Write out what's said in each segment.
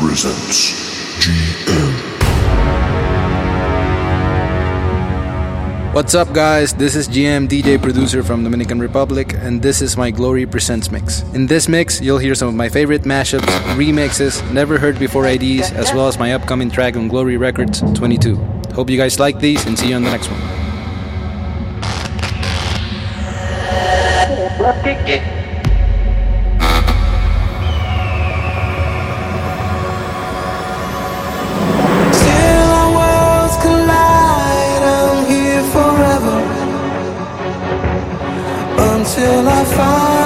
presents GM. What's up, guys? This is GM, DJ producer from Dominican Republic, and this is my Glory Presents mix. In this mix, you'll hear some of my favorite mashups, remixes, never heard before IDs, as well as my upcoming track on Glory Records 22. Hope you guys like these and see you on the next one. till I find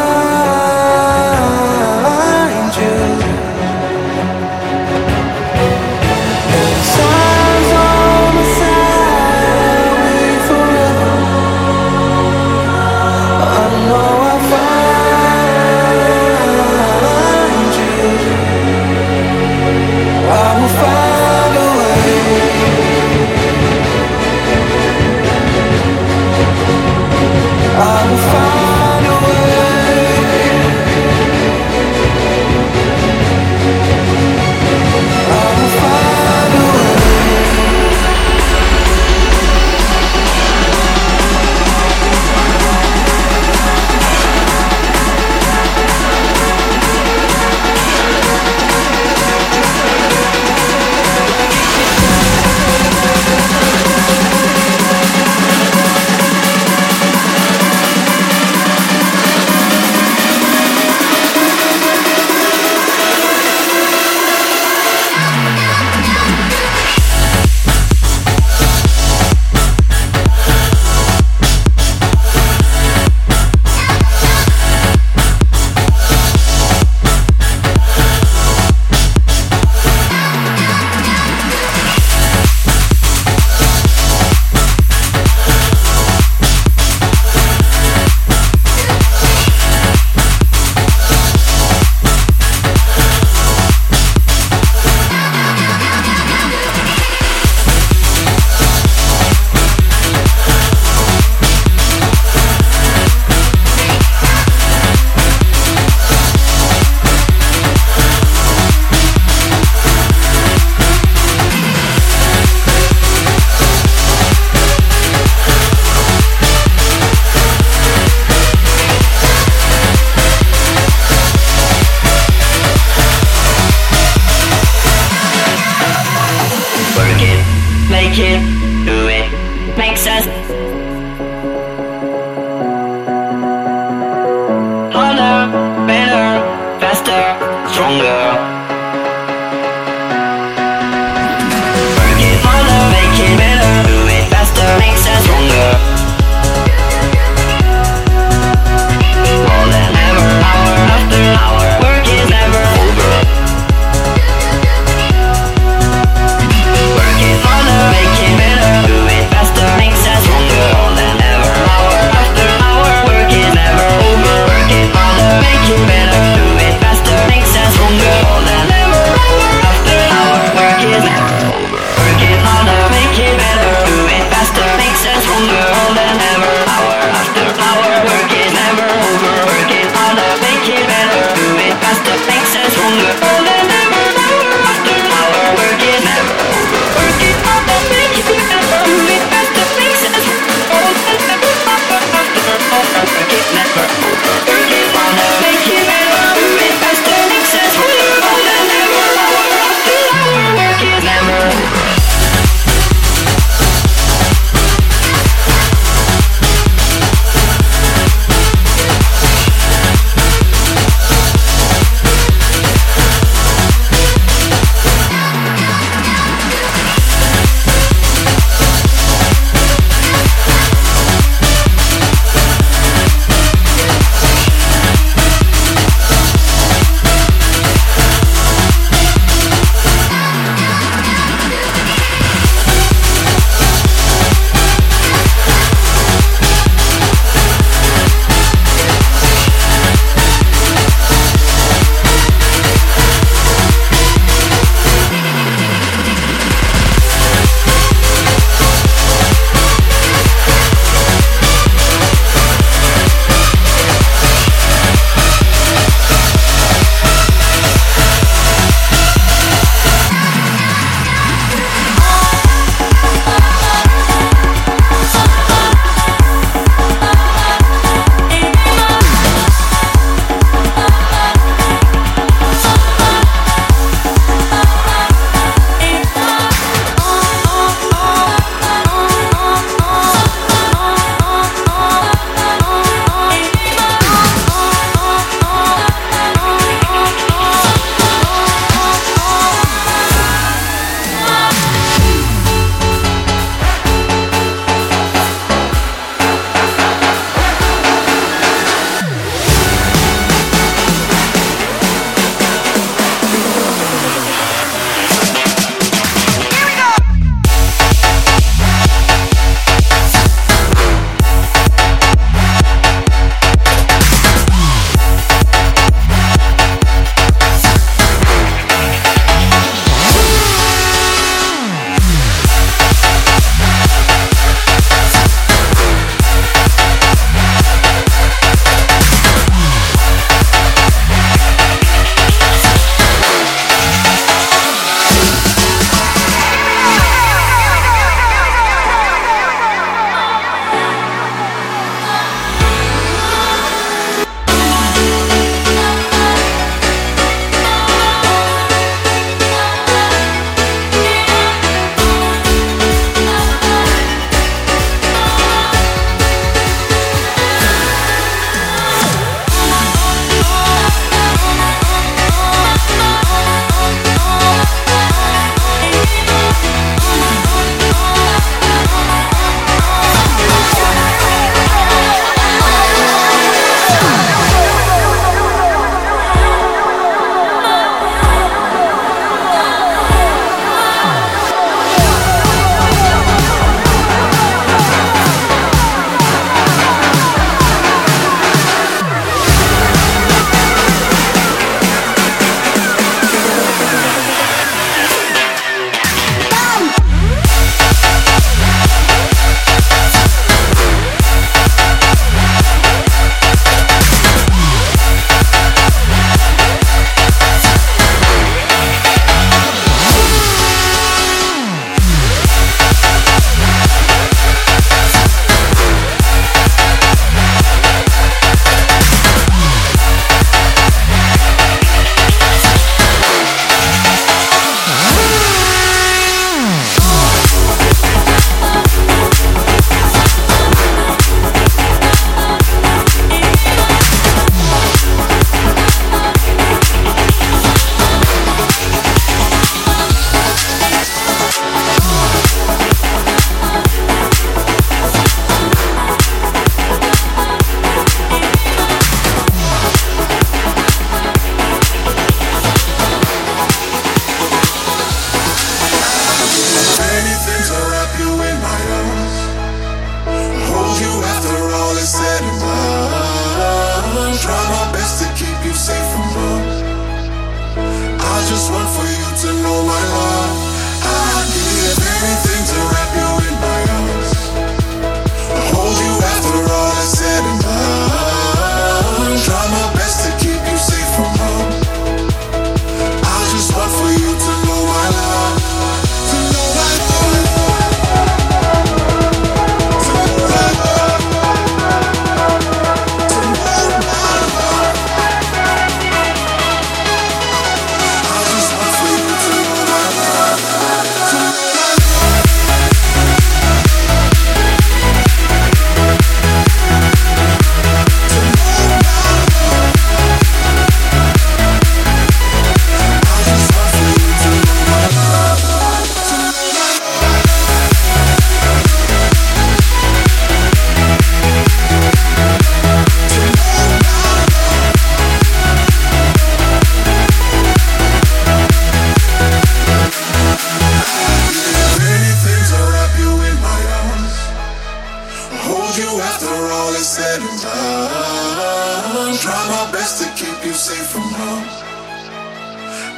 is said and done, try my best to keep you safe from harm.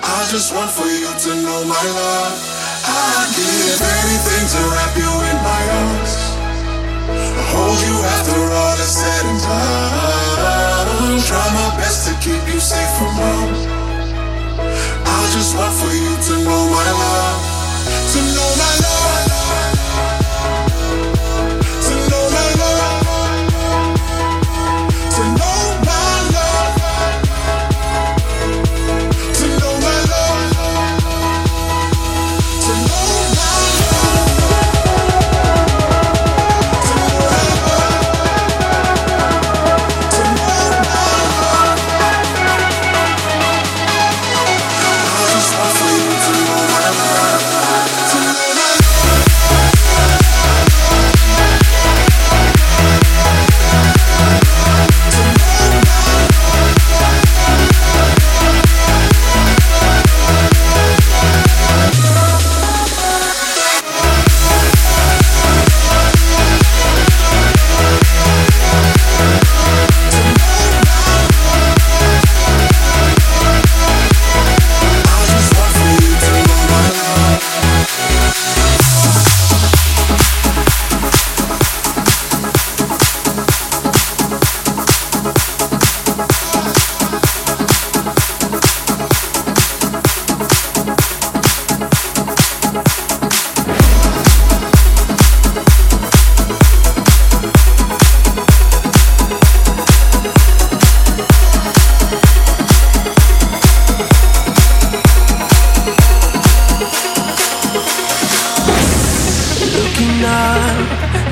I just want for you to know my love. I'd give anything to wrap you in my arms, hold you after all is said and done. Try my best to keep you safe from harm. I just want for you to know my love, to know my love.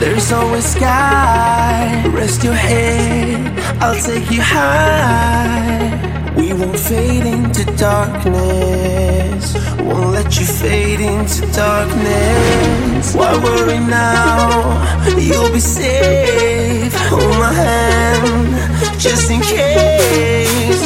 There's always sky. Rest your head, I'll take you high. We won't fade into darkness. Won't let you fade into darkness. Why worry now? You'll be safe. Hold my hand, just in case.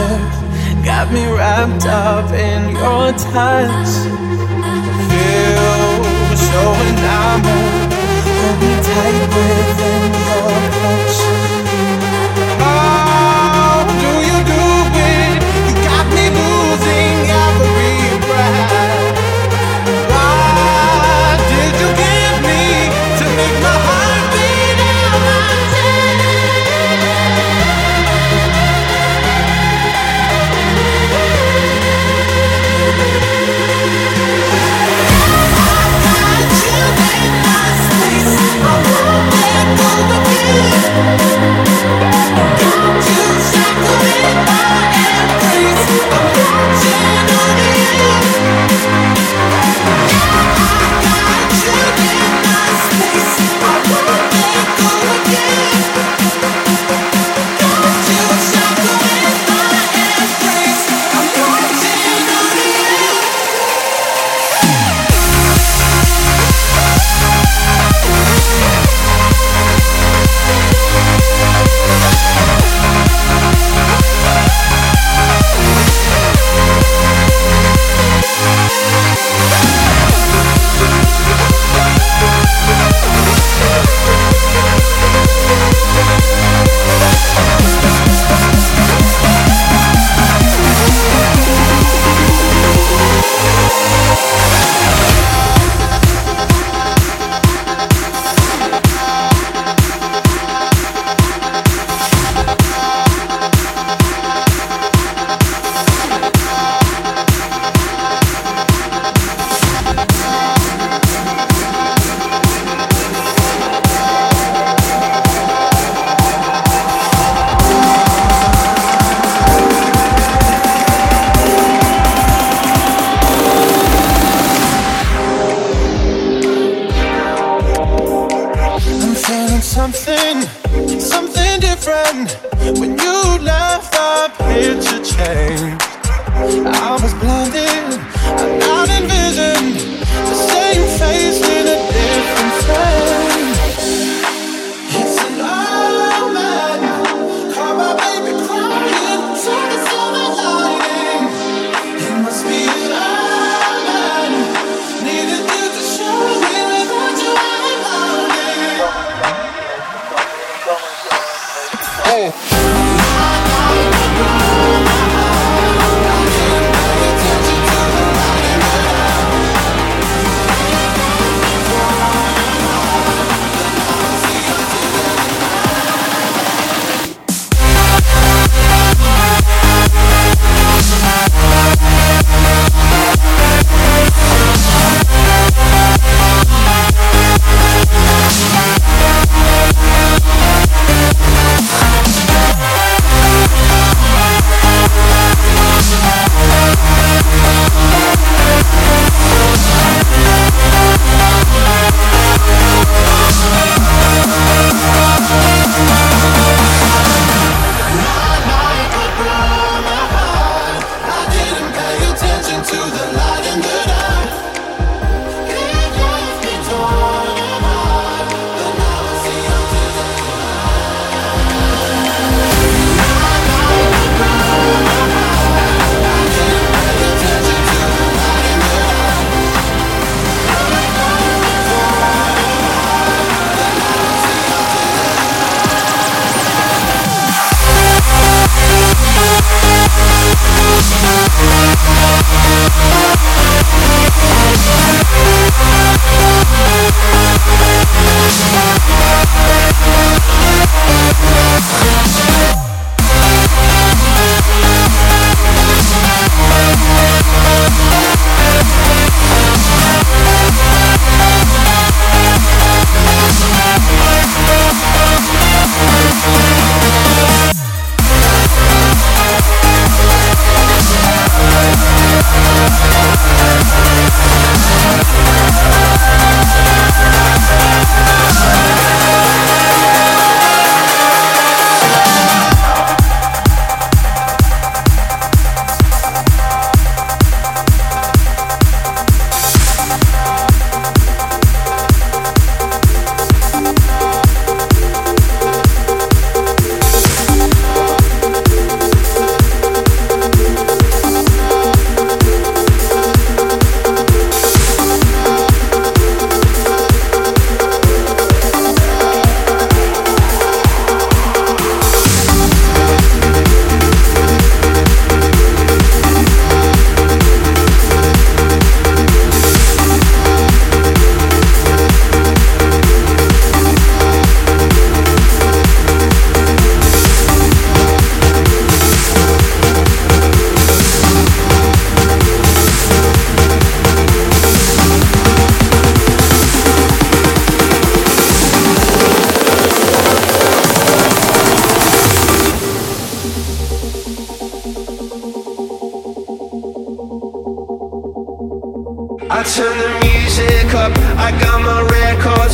pleasure got me wrapped up in your touch. Feel so enamored, hold me tight within your clothes.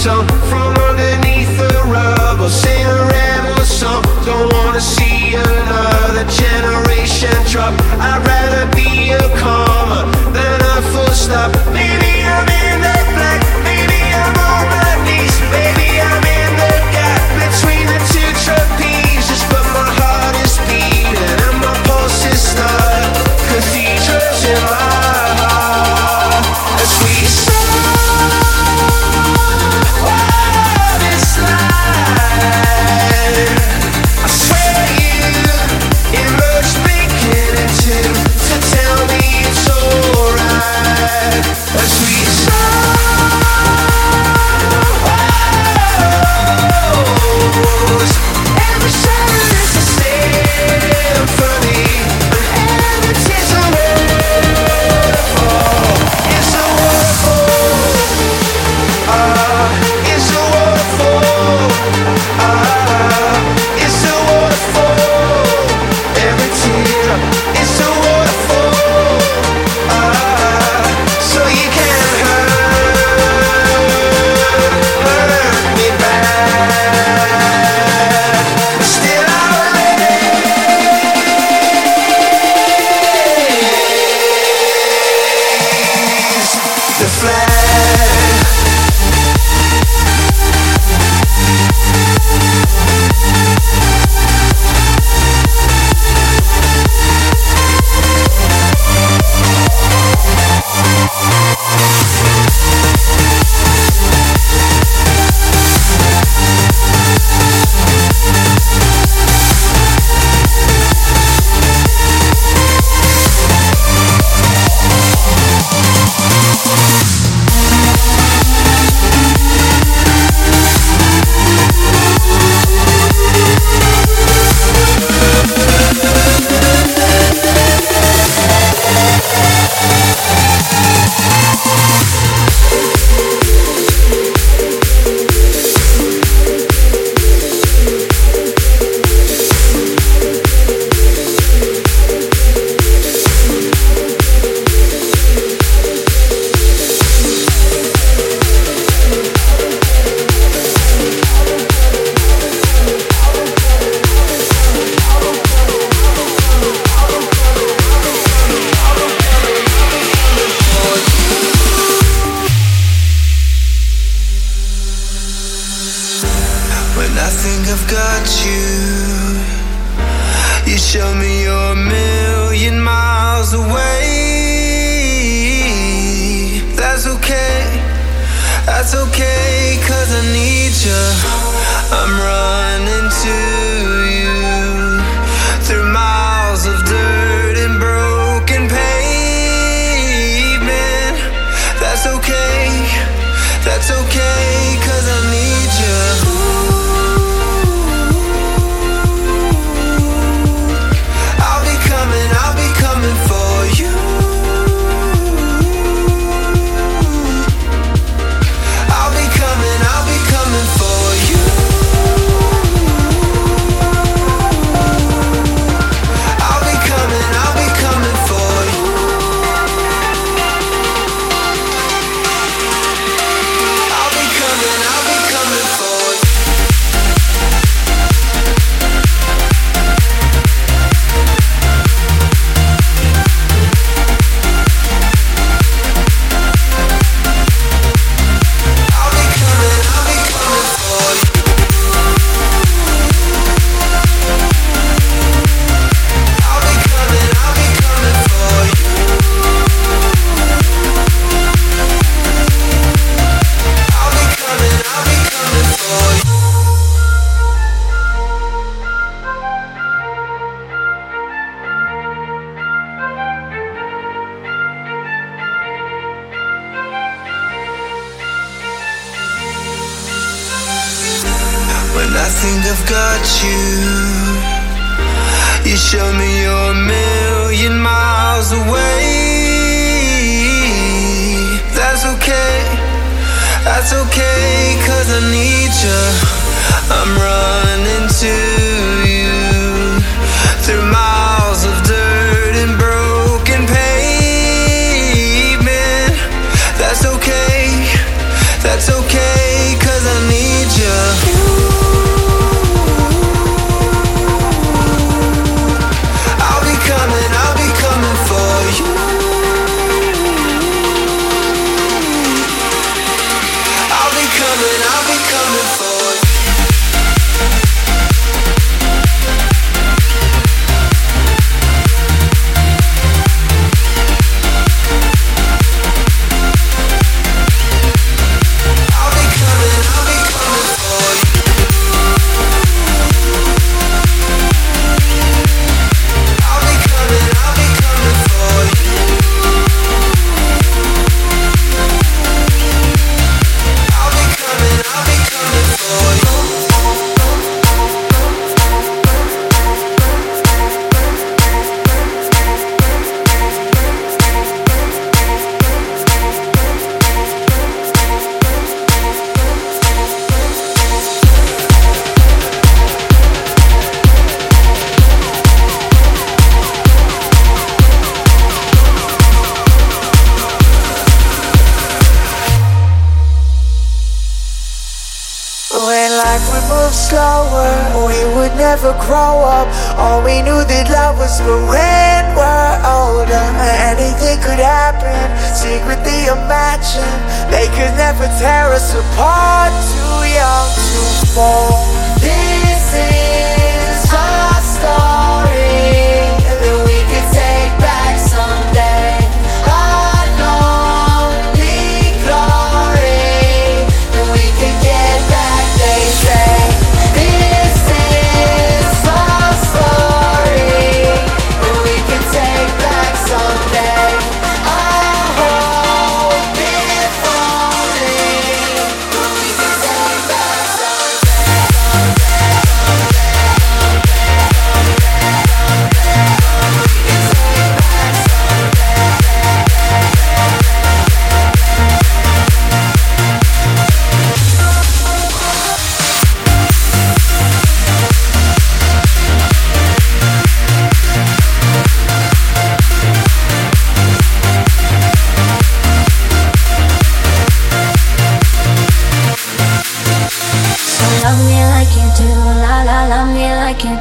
song from underneath the rubble. Sing a rebel song. Don't wanna see another generation.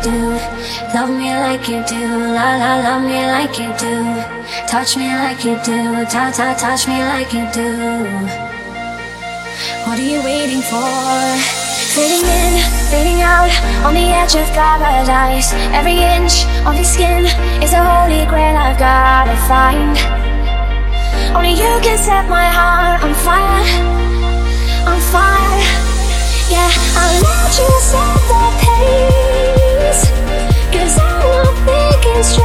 do. Love me like you do. La la, love me like you do. Touch me like you do. Ta ta, touch me like you do. What are you waiting for? Fading in, fading out, on the edge of paradise. Every inch of your skin is a holy grail I've gotta find. Only you can set my heart on fire, on fire. Yeah, I'll let you set the pace. Cause I'm not thinking straight.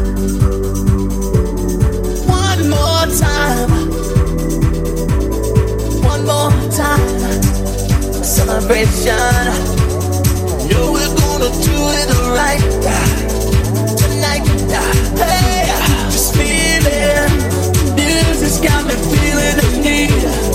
celebration. Know we're gonna do it alright tonight. Hey, just feeling. Music's got me feeling the need.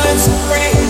silence free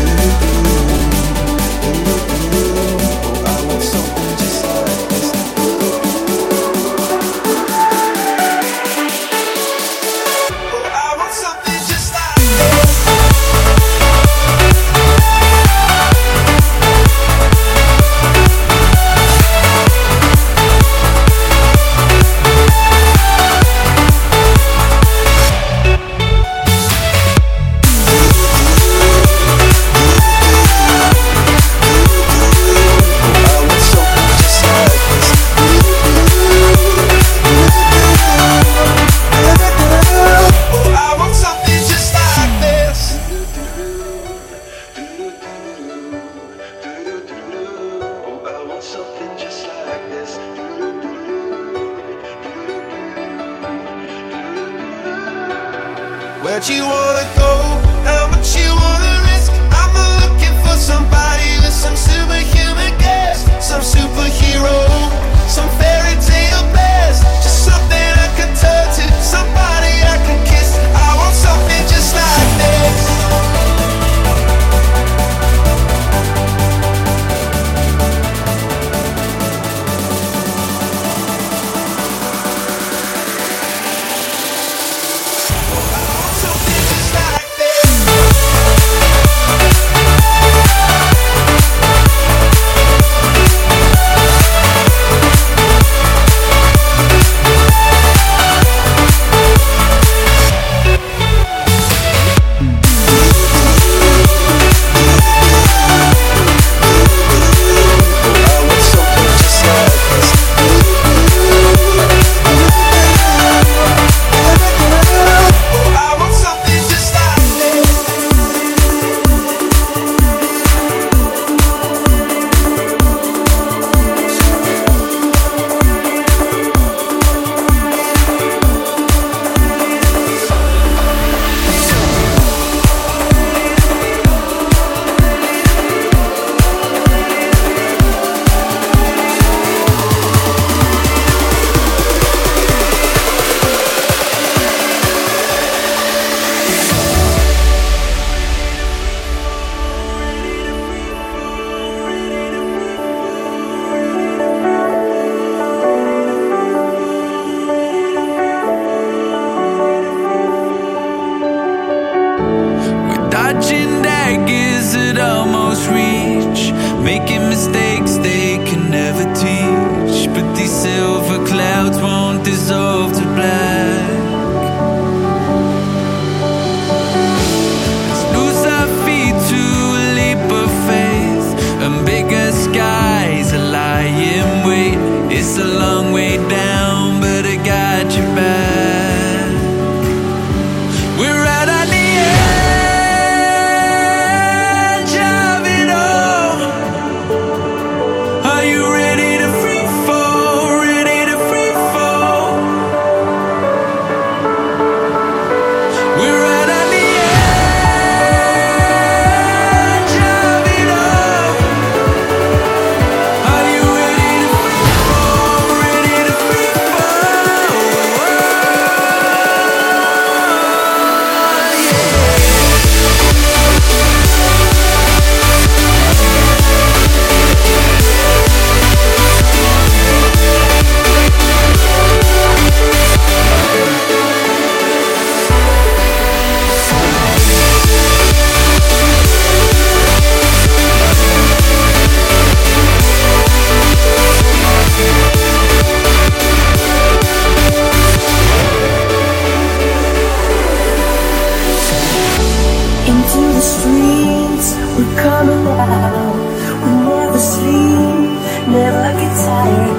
tire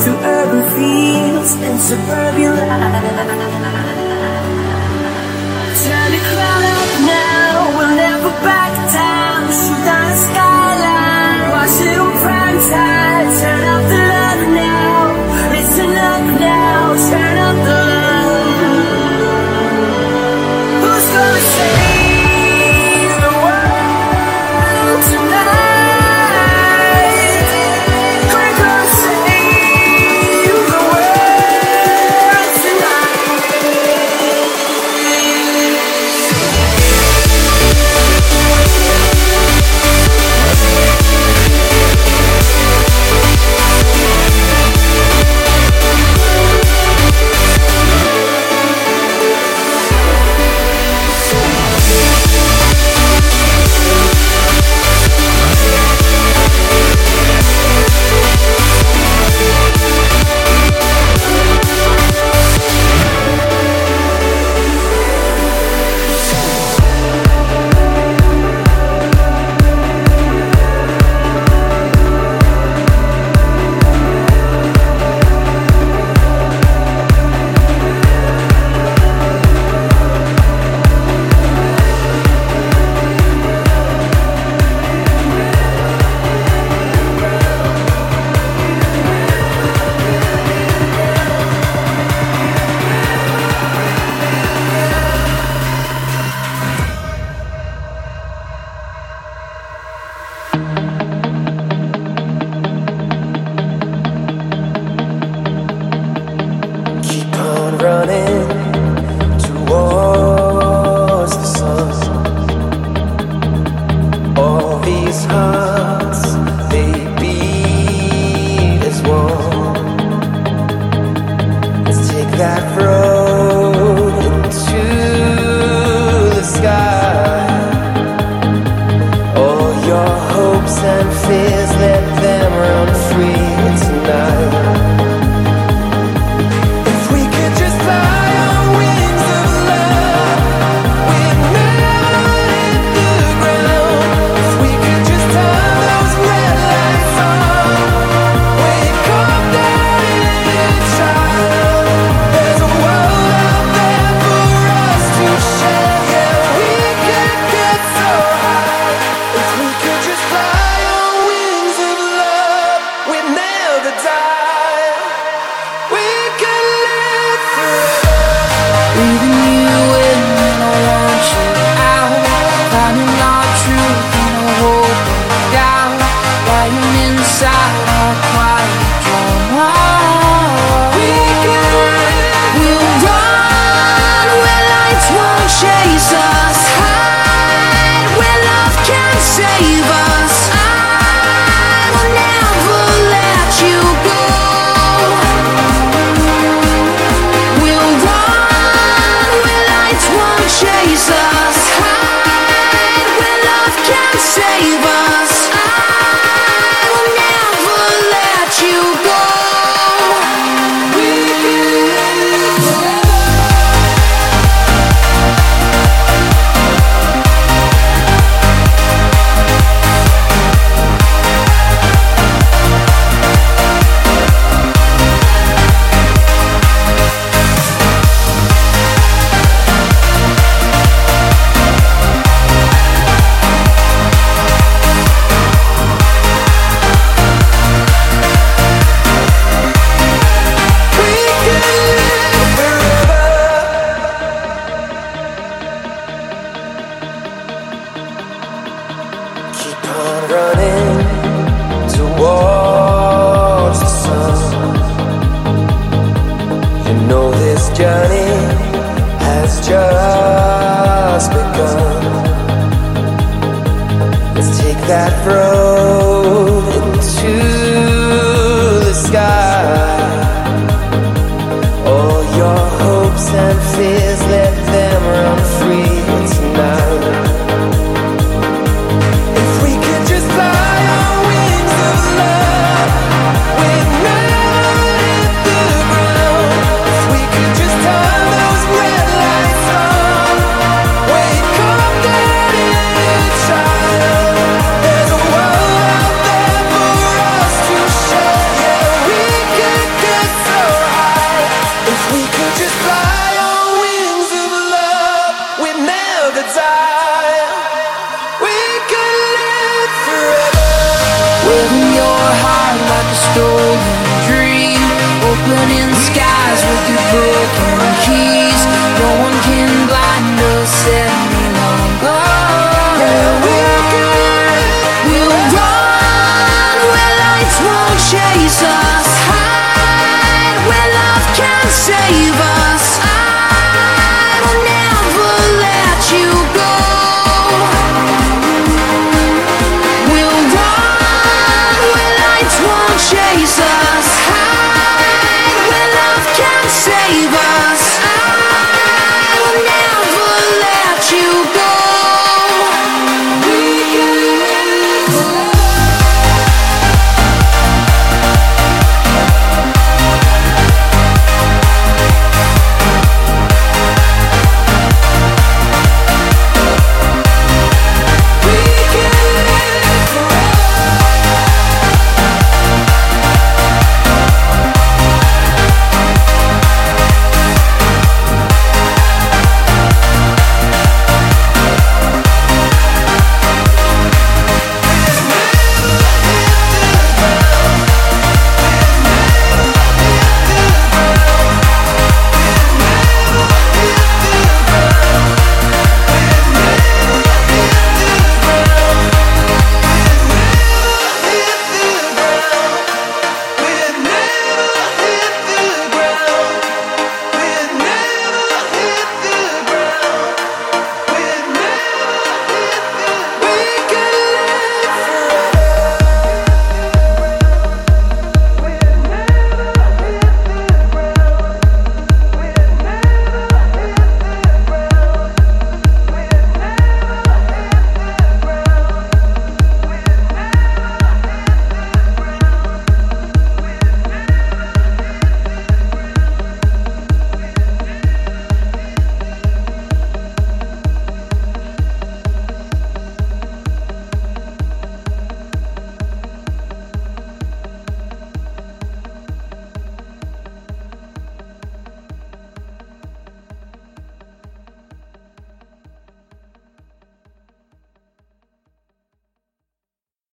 through urban fields and suburban life. Turn the crowd up now, we'll never back down. Shoot down the skyline, watch it on prime time. Turn off the love now, It's enough now. Turn all these hearts.